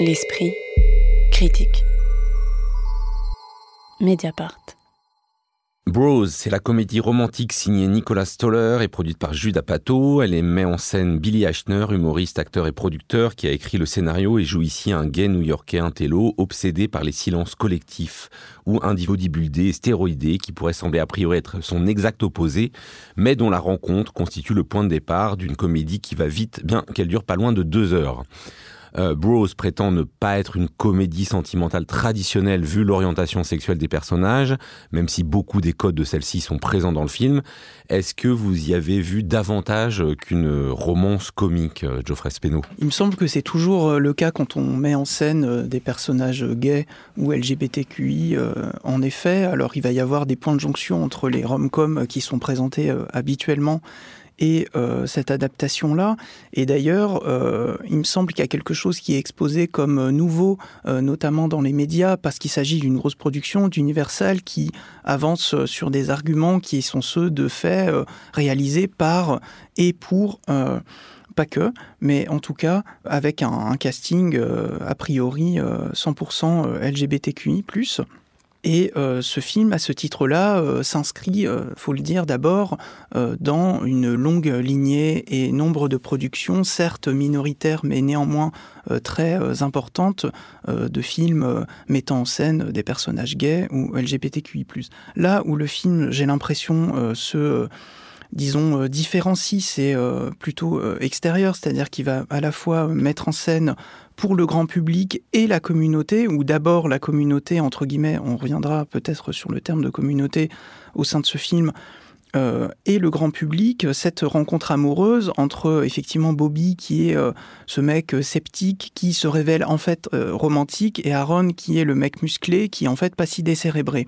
L'esprit critique. Mediapart. Bros, c'est la comédie romantique signée Nicolas Stoller et produite par Jude Apatow. Elle met en scène Billy Ashner, humoriste, acteur et producteur, qui a écrit le scénario et joue ici un gay new-yorkais intello obsédé par les silences collectifs ou individu buldé et stéroïdé qui pourrait sembler a priori être son exact opposé, mais dont la rencontre constitue le point de départ d'une comédie qui va vite, bien qu'elle dure pas loin de deux heures. Euh, Bros prétend ne pas être une comédie sentimentale traditionnelle vu l'orientation sexuelle des personnages, même si beaucoup des codes de celle-ci sont présents dans le film. Est-ce que vous y avez vu davantage qu'une romance comique, euh, Geoffrey Speno Il me semble que c'est toujours euh, le cas quand on met en scène des personnages gays ou LGBTQI. En effet, alors il va y avoir des points de jonction entre les rom-coms qui sont présentés habituellement et euh, cette adaptation-là. Et d'ailleurs, euh, il me semble qu'il y a quelque chose qui est exposé comme nouveau, euh, notamment dans les médias, parce qu'il s'agit d'une grosse production d'Universal qui avance sur des arguments qui sont ceux de faits réalisés par et pour pas que, mais en tout cas avec un casting a priori 100% LGBTQI+. Et euh, ce film, à ce titre-là, euh, s'inscrit, euh, faut le dire d'abord, dans une longue lignée et nombre de productions, certes minoritaires, mais néanmoins très importantes, de films mettant en scène des personnages gays ou LGBTQI+. Là où le film, j'ai l'impression, se disons, différencie, c'est plutôt extérieur, c'est-à-dire qu'il va à la fois mettre en scène pour le grand public et la communauté, ou d'abord la communauté, entre guillemets, on reviendra peut-être sur le terme de communauté au sein de ce film, euh, et le grand public, cette rencontre amoureuse entre effectivement Bobby qui est euh, ce mec sceptique qui se révèle en fait euh, romantique et Aaron qui est le mec musclé qui en fait pas si décérébré.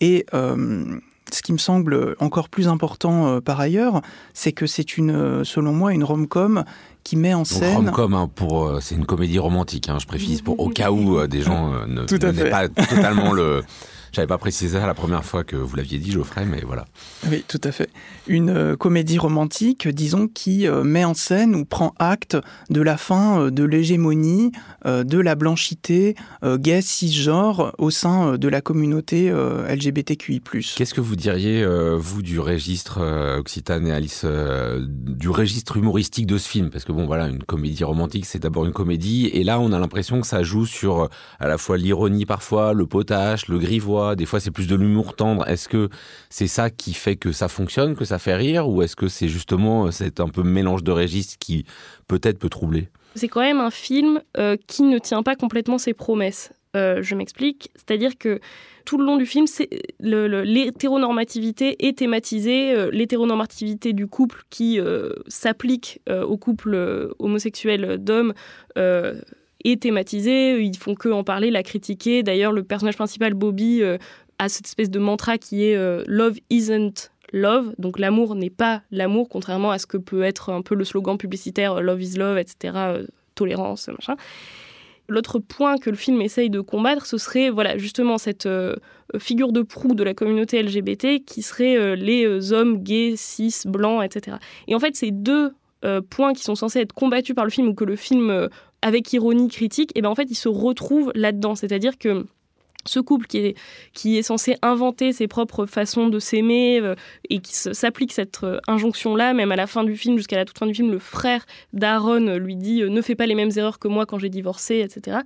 Et ce qui me semble encore plus important par ailleurs, c'est que c'est une, selon moi, une rom-com qui met en scène. Rom-com, hein, pour euh, c'est une comédie romantique, hein, je précise, pour au cas où euh, des gens euh, ne, ne pas totalement le j'avais pas précisé ça la première fois que vous l'aviez dit, Geoffrey, mais voilà. Oui, tout à fait. Une euh, comédie romantique, disons, qui euh, met en scène ou prend acte de la fin euh, de l'hégémonie de la blanchité gay cisgenre au sein de la communauté LGBTQI+. Qu'est-ce que vous diriez, vous, du registre Occitane et Alice, du registre humoristique de ce film? Parce que bon, voilà, une comédie romantique, c'est d'abord une comédie, et là, on a l'impression que ça joue sur à la fois l'ironie parfois, le potache, le grivois, des fois c'est plus de l'humour tendre. Est-ce que c'est ça qui fait que ça fonctionne, que ça fait rire, ou est-ce que c'est justement euh, cet un peu mélange de registres qui peut-être peut troubler? C'est quand même un film euh, qui ne tient pas complètement ses promesses. Euh, je m'explique, c'est-à-dire que tout le long du film, l'hétéronormativité est thématisée, l'hétéronormativité du couple qui s'applique au couple homosexuel d'hommes est thématisé, ils font que en parler, la critiquer. D'ailleurs, le personnage principal, Bobby, euh, a cette espèce de mantra qui est euh, Love isn't love, donc l'amour n'est pas l'amour, contrairement à ce que peut être un peu le slogan publicitaire euh, Love is love, etc., tolérance, machin. L'autre point que le film essaye de combattre, ce serait voilà justement cette figure de proue de la communauté LGBT qui serait les hommes gays, cis, blancs, etc. Et en fait, ces deux points qui sont censés être combattus par le film ou que le film avec ironie critique, et ben en fait, il se retrouve là-dedans. C'est-à-dire que ce couple qui est, qui est censé inventer ses propres façons de s'aimer euh, et qui s'applique cette euh, injonction-là, même à la fin du film, jusqu'à la toute fin du film, le frère d'Aaron lui dit euh, ne fais pas les mêmes erreurs que moi quand j'ai divorcé, etc.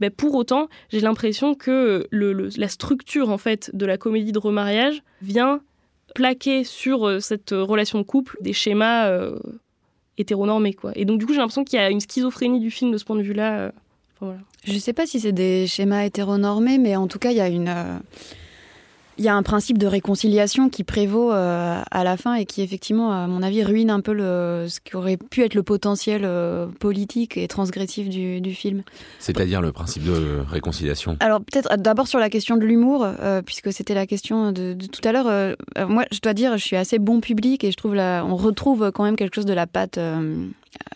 Ben, pour autant, j'ai l'impression que le, la structure en fait de la comédie de remariage vient plaquer sur cette relation de couple des schémas hétéronormé quoi. Et donc du coup j'ai l'impression qu'il y a une schizophrénie du film de ce point de vue-là. Euh, voilà. Je sais pas si c'est des schémas hétéronormés, mais en tout cas il y a une euh, il y a un principe de réconciliation qui prévaut euh, à la fin et qui effectivement, à mon avis, ruine un peu le, ce qui aurait pu être le potentiel euh, politique et transgressif du, du film. C'est-à-dire le principe de réconciliation Alors peut-être d'abord sur la question de l'humour, euh, puisque c'était la question de, de tout à l'heure. moi, je dois dire, je suis assez bon public et je trouve là, on retrouve quand même quelque chose de la patte.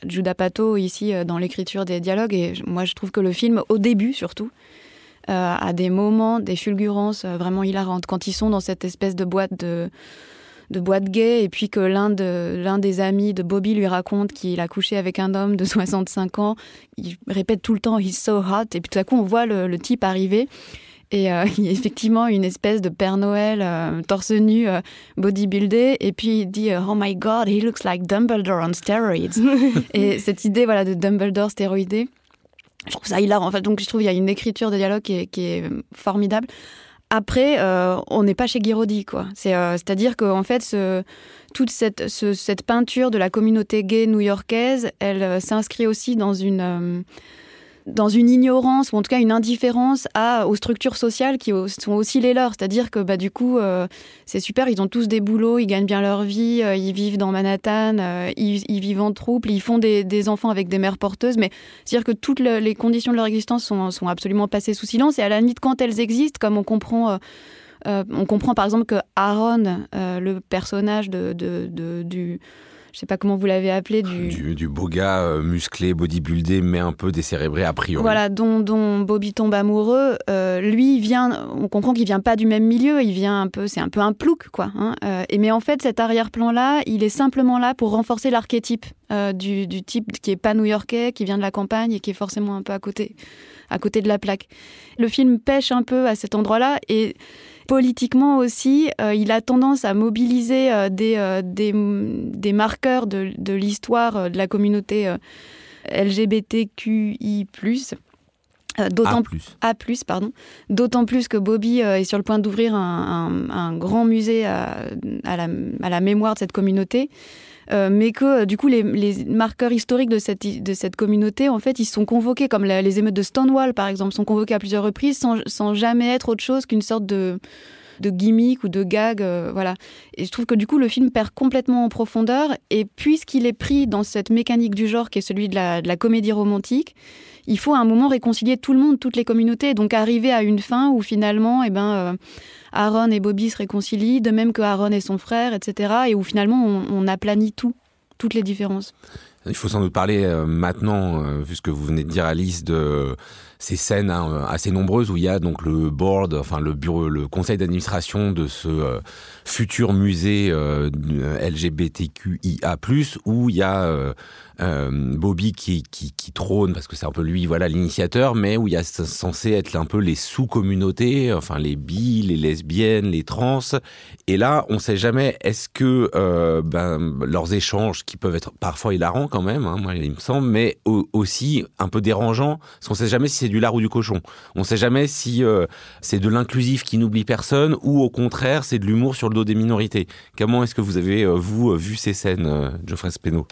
Judah Pato ici dans l'écriture des dialogues et moi je trouve que le film au début surtout euh, à des moments, des fulgurances euh, vraiment hilarantes. Quand ils sont dans cette espèce de boîte de, de boîte gay, et puis que l'un de, l'un des amis de Bobby lui raconte qu'il a couché avec un homme de 65 ans. Il répète tout le temps He's so hot, et puis tout à coup on voit le, le type arriver. Et euh, il y a effectivement une espèce de Père Noël euh, torse nu, euh, bodybuildé, et puis il dit Oh my God, he looks like Dumbledore on steroids. et cette idée voilà de Dumbledore stéroïdé, je trouve ça hilarant. Enfin, donc je trouve qu'il y a une écriture de dialogue qui est, formidable. Après, euh, on n'est pas chez Guiraudy, quoi. Euh, c'est-à-dire qu'en fait, toute cette, ce, cette peinture de la communauté gay new-yorkaise, elle euh, s'inscrit aussi dans une, dans une ignorance ou en tout cas une indifférence à, aux structures sociales qui sont aussi les leurs. C'est-à-dire que bah, du coup, euh, c'est super, ils ont tous des boulots, ils gagnent bien leur vie, euh, ils vivent dans Manhattan, euh, ils, vivent en troupe, ils font des, enfants avec des mères porteuses, mais c'est-à-dire que toutes le- les conditions de leur existence sont, sont absolument passées sous silence et à la limite, quand elles existent, comme on comprend... on comprend par exemple que Aaron, le personnage de- de- du, je sais pas comment vous l'avez appelé, du, Du, du beau gars euh, musclé, bodybuildé, mais un peu décérébré a priori. voilà, dont, dont Bobby tombe amoureux, euh, lui il vient, on comprend qu'il vient pas du même milieu, il vient un peu, c'est un peu un plouc quoi. hein, euh, et mais en fait cet arrière-plan là, il est simplement là pour renforcer l'archétype du, du type qui est pas new-yorkais, qui vient de la campagne et qui est forcément un peu à côté, à côté de la plaque. Le film pêche un peu à cet endroit-là et politiquement aussi, euh, il a tendance à mobiliser euh, des, euh, des, des marqueurs de, de l'histoire de la communauté LGBTQI+. D'autant A plus. a+, pardon. D'autant plus que Bobby est sur le point d'ouvrir un, un- un grand musée à, à la, à la mémoire de cette communauté. Euh, mais que euh, du coup les, marqueurs historiques de cette, de cette communauté, en fait, ils sont convoqués, comme les émeutes de Stonewall, par exemple, sont convoqués à plusieurs reprises sans, sans jamais être autre chose qu'une sorte de, de gimmick ou de gag. euh, voilà. Et je trouve que du coup, le film perd complètement en profondeur. Et puisqu'il est pris dans cette mécanique du genre qui est celui de la, comédie romantique, il faut à un moment réconcilier tout le monde, toutes les communautés, donc arriver à une fin où finalement, eh ben, euh, Aaron et Bobby se réconcilient, de même que Aaron et son frère, etc., et où finalement on, on aplanit tout, toutes les différences. Il faut sans doute parler euh, maintenant, vu ce que vous venez de dire Alice, de ces scènes hein, euh, assez nombreuses où il y a donc le board, enfin le bureau, le conseil d'administration de ce euh, futur musée euh, LGBTQIA+, où il y a Bobby qui, qui, trône parce que c'est un peu lui, voilà, l'initiateur, mais où il y a censé être un peu les sous-communautés, enfin les bi, les lesbiennes, les trans. Et là, on sait jamais est-ce que ben, leurs échanges, qui peuvent être parfois hilarants quand même, hein, moi il me semble, mais au- aussi un peu dérangeants, parce qu'on sait jamais si c'est du lard ou du cochon. On sait jamais si euh, c'est de l'inclusif qui n'oublie personne ou au contraire c'est de l'humour sur le dos des minorités. Comment est-ce que vous avez euh, vous euh, vu ces scènes, Geoffrey Speno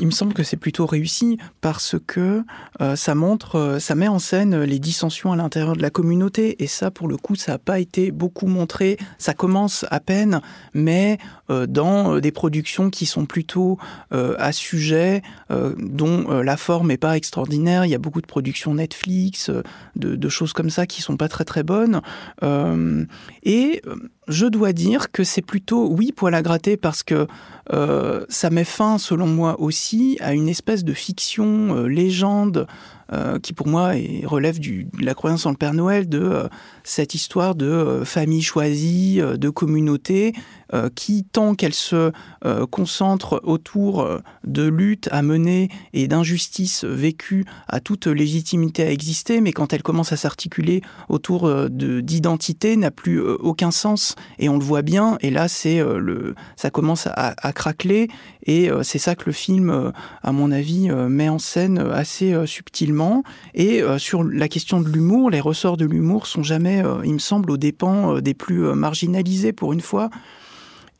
Il me semble que c'est plutôt réussi parce que euh, ça montre, euh, ça met en scène les dissensions à l'intérieur de la communauté et ça, pour le coup, ça n'a pas été beaucoup montré. Ça commence à peine, mais euh, dans euh, des productions qui sont plutôt euh, à sujet, euh, dont la forme n'est pas extraordinaire. Il y a beaucoup de productions Netflix, de, de choses comme ça qui sont pas très très bonnes. Et je dois dire que c'est plutôt, oui, poil à gratter parce que euh, ça met fin, selon moi aussi, à une espèce de fiction, euh, légende, euh, qui pour moi relève de la croyance en le Père Noël, de euh, cette histoire de euh, famille choisie, de communauté, qui, tant qu'elle se concentre autour de luttes à mener et d'injustices vécues, a toute légitimité à exister, mais quand elle commence à s'articuler autour de- d'identité, n'a plus aucun sens. Et on le voit bien, et là, c'est le, ça commence à, craqueler, et euh, c'est ça que le film, euh, à mon avis, euh, met en scène assez subtilement. Et sur la question de l'humour, les ressorts de l'humour sont jamais, il me semble, aux dépens des plus marginalisés pour une fois.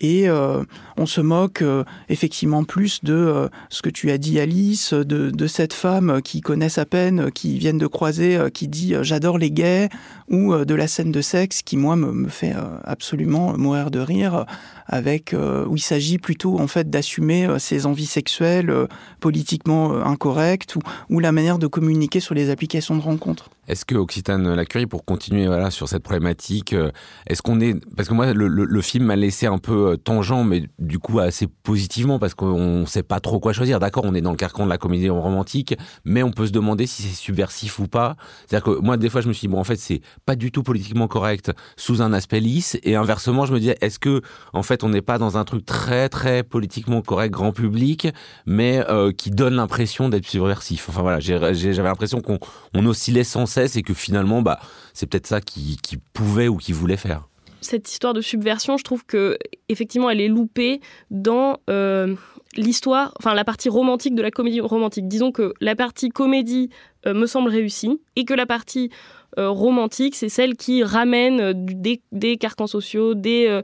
Et euh, on se moque euh, effectivement plus de euh, ce que tu as dit Alice, de, cette femme qui connaissent à peine, qui viennent de croiser, qui dit j'adore les gays, ou de la scène de sexe qui moi me, fait absolument mourir de rire, avec où il s'agit plutôt en fait d'assumer ses envies sexuelles politiquement incorrectes ou, ou la manière de communiquer sur les applications de rencontres. Est-ce que Occitane Lacurie, pour continuer voilà, sur cette problématique, euh, est-ce qu'on est... Parce que moi, le, le, film m'a laissé un peu euh, tangent, mais du coup assez positivement, parce qu'on ne sait pas trop quoi choisir. D'accord, on est dans le carcan de la comédie romantique, mais on peut se demander si c'est subversif ou pas. C'est-à-dire que moi, des fois, je me suis dit, bon, en fait, c'est pas du tout politiquement correct sous un aspect lisse, et inversement, je me disais, est-ce que, en fait, on n'est pas dans un truc très, très politiquement correct, grand public, mais euh, qui donne l'impression d'être subversif? Enfin voilà, j'avais l'impression qu'on on oscillait sans et que finalement, bah, c'est peut-être ça qu'il qui pouvait ou qu'il voulait faire. Cette histoire de subversion, je trouve que effectivement, elle est loupée dans euh, l'histoire, enfin la partie romantique de la comédie romantique. Disons que la partie comédie euh, me semble réussie et que la partie euh, romantique, c'est celle qui ramène des, des, carcans sociaux, des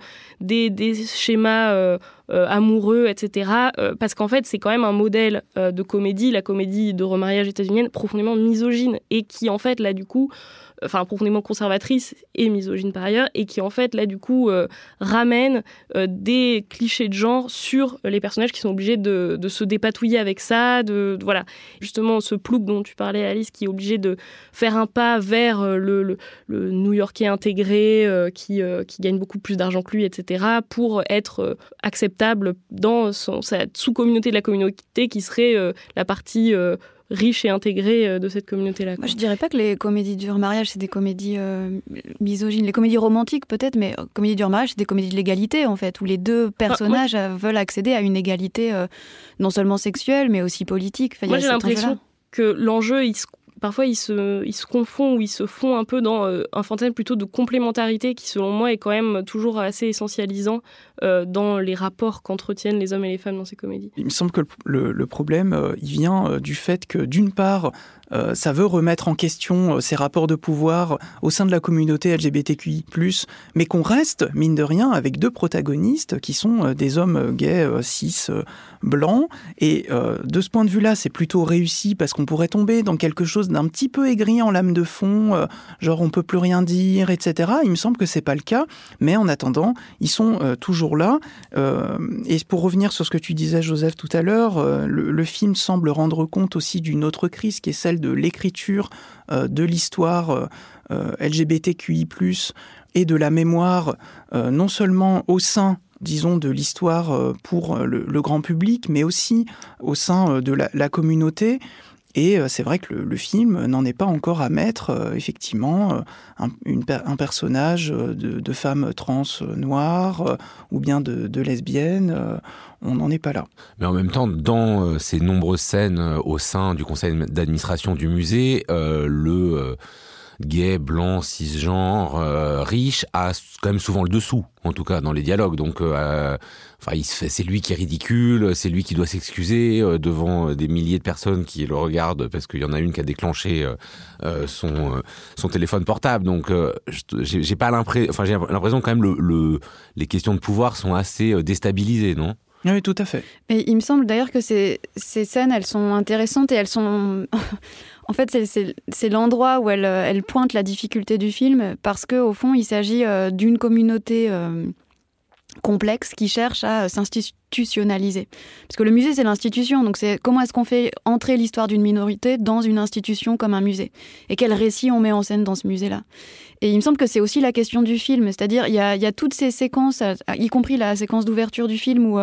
schémas amoureux, etc. parce qu'en fait, c'est quand même un modèle de comédie, la comédie de remariage états-unienne, profondément misogyne et qui, en fait, là, du coup, enfin profondément conservatrice et misogyne par ailleurs, et qui en fait là du coup euh, ramène euh, des clichés de genre sur les personnages qui sont obligés de, se dépatouiller avec ça, de, voilà justement ce plouc dont tu parlais Alice qui est obligé de faire un pas vers euh, le, New-Yorkais intégré qui, gagne beaucoup plus d'argent que lui, etc. pour être acceptable dans son, sa sous-communauté de la communauté qui serait la partie riche et intégré euh, de cette communauté-là. Je dirais pas que les comédies du mariage, c'est des comédies euh, misogynes. Les comédies romantiques, peut-être, mais euh, comédies du mariage, c'est des comédies de l'égalité, en fait, où les deux ah, personnages veulent accéder à une égalité non seulement sexuelle, mais aussi politique. moi, j'ai l'impression que l'enjeu, il se parfois ils se, confondent ou ils se font un peu dans euh, un fantasme plutôt de complémentarité qui, selon moi, est quand même toujours assez essentialisant euh, dans les rapports qu'entretiennent les hommes et les femmes dans ces comédies. Il me semble que le, problème, euh, il vient du fait que, d'une part, ça veut remettre en question ces rapports de pouvoir au sein de la communauté LGBTQI+, mais qu'on reste, mine de rien, avec deux protagonistes qui sont des hommes gays, cis, blancs. Et de ce point de vue-là, c'est plutôt réussi parce qu'on pourrait tomber dans quelque chose d'un petit peu aigri en lame de fond, euh, genre on peut plus rien dire, etc. Il me semble que c'est pas le cas, mais en attendant, ils sont euh, toujours là. Euh, et pour revenir sur ce que tu disais, Joseph, tout à l'heure, le, film semble rendre compte aussi d'une autre crise qui est celle de l'écriture de l'histoire LGBTQI+, et de la mémoire, non seulement au sein disons, de l'histoire pour le, grand public, mais aussi au sein de la communauté. Et euh, c'est vrai que le, film n'en est pas encore à mettre, euh, effectivement, euh, un, personnage de, de, femme trans noire ou bien de, de lesbienne. on n'en est pas là. Mais en même temps, dans ces nombreuses scènes au sein du conseil d'administration du musée, le gay, blanc, cisgenre, euh, riche, a quand même souvent le dessous, en tout cas dans les dialogues. Donc, euh, il c'est lui qui est ridicule, c'est lui qui doit s'excuser euh, devant des milliers de personnes qui le regardent parce qu'il y en a une qui a déclenché son téléphone portable. Donc, j'ai pas l'impression, enfin, l'impression quand même le, les questions de pouvoir sont assez déstabilisées, non? Oui, tout à fait. Mais il me semble d'ailleurs que ces, scènes, elles sont intéressantes et elles sont en fait, c'est l'endroit où elle, euh, elle, pointe la difficulté du film parce qu'au fond, il s'agit euh, d'une communauté euh, complexe qui cherche à s'institutionnaliser. Parce que le musée, c'est l'institution. Donc, c'est comment est-ce qu'on fait entrer l'histoire d'une minorité dans une institution comme un musée? Et quel récit on met en scène dans ce musée-là? Et il me semble que c'est aussi la question du film. C'est-à-dire, il y a, y a, toutes ces séquences, y compris la séquence d'ouverture du film où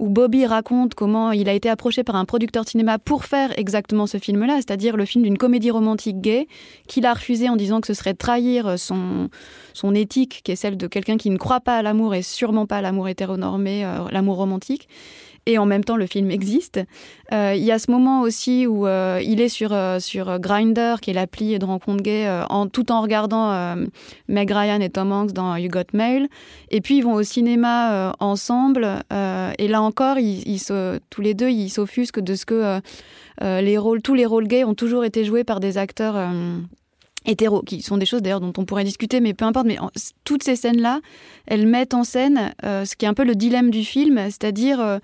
où Bobby raconte comment il a été approché par un producteur de cinéma pour faire exactement ce film-là, c'est-à-dire le film d'une comédie romantique gay, qu'il a refusé en disant que ce serait trahir son, son éthique, qui est celle de quelqu'un qui ne croit pas à l'amour et sûrement pas à l'amour hétéronormé, euh, l'amour romantique et en même temps le film existe. Euh, il y a ce moment aussi où euh, il est sur, euh, sur Grindr, qui est l'appli de rencontre gay, tout en regardant Meg Ryan et Tom Hanks dans You Got Mail. Et puis ils vont au cinéma ensemble. et là encore, tous les deux, ils s'offusquent de ce que les rôles, tous les rôles gays ont toujours été joués par des acteurs hétéros, qui sont des choses d'ailleurs dont on pourrait discuter, mais peu importe. Mais toutes ces scènes-là, elles mettent en scène ce qui est un peu le dilemme du film, c'est-à-dire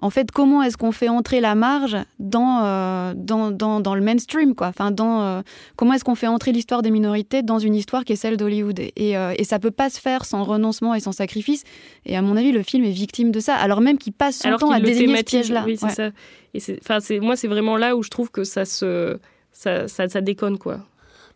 en fait, comment est-ce qu'on fait entrer la marge dans, euh, dans, dans, le mainstream quoi enfin, dans, euh, Comment est-ce qu'on fait entrer l'histoire des minorités dans une histoire qui est celle d'Hollywood et, euh, et, ça peut pas se faire sans renoncement et sans sacrifice. Et à mon avis, le film est victime de ça, alors même qu'il passe son temps à désigner ce piège-là. Oui, c'est ça. Et moi, c'est vraiment là où je trouve que ça se... Ça, ça, ça déconne, quoi.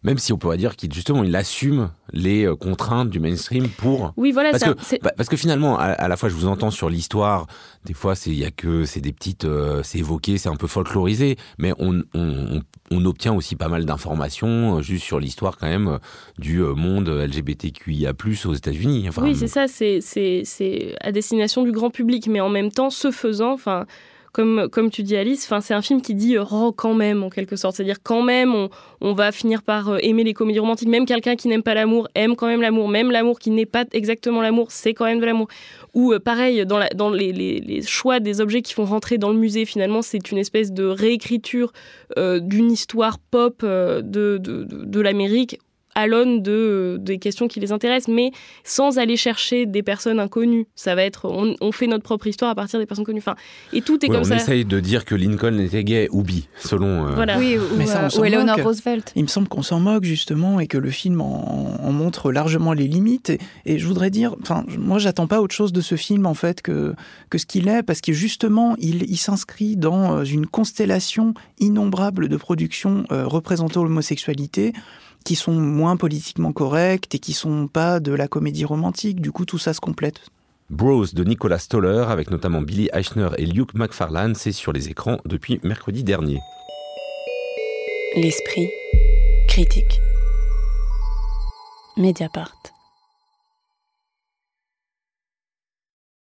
Même si on pourrait dire qu'il justement il assume les euh, contraintes du mainstream pour Oui, voilà, parce c'est un- que, bah, parce que finalement à, à la fois je vous entends sur l'histoire des fois c'est il y a que c'est des petites euh, c'est évoqué c'est un peu folklorisé mais on, on, obtient aussi pas mal d'informations euh, juste sur l'histoire quand même du monde LGBTQIA+ aux États-Unis enfin oui, c'est ça, c'est- c'est c'est à destination du grand public, mais en même temps, ce faisant, enfin, comme, tu dis Alice, c'est un film qui dit oh, quand même, en quelque sorte. C'est-à-dire quand même, on, va finir par euh, aimer les comédies romantiques. Même quelqu'un qui n'aime pas l'amour aime quand même l'amour. Même l'amour qui n'est pas exactement l'amour, c'est quand même de l'amour. Ou euh, pareil, dans, les, choix des objets qui font rentrer dans le musée, finalement, c'est une espèce de réécriture d'une histoire pop de l'Amérique à l'aune de, des questions qui les intéressent, mais sans aller chercher des personnes inconnues. Ça va être, on, on fait notre propre histoire à partir des personnes connues. Enfin, et tout est Ouais, comme on ça. essaye de dire que Lincoln était gay ou bi selon euh, Voilà. Oui, ou, Mais ça, on euh, ou Eleanor moque. Roosevelt. Il me semble qu'on s'en moque justement et que le film en, en montre largement les limites. Et, et je voudrais dire, enfin, moi, j'attends pas autre chose de ce film en fait que que ce qu'il est, parce que justement, il, il s'inscrit dans euh, une constellation innombrable de productions euh, représentant l'homosexualité qui sont moins politiquement correctes et qui sont pas de la comédie romantique. Du coup, tout ça se complète. Bros de Nicolas Stoller avec notamment Billy Eichner et Luke McFarlane, c'est sur les écrans depuis mercredi dernier. L'esprit critique. Mediapart.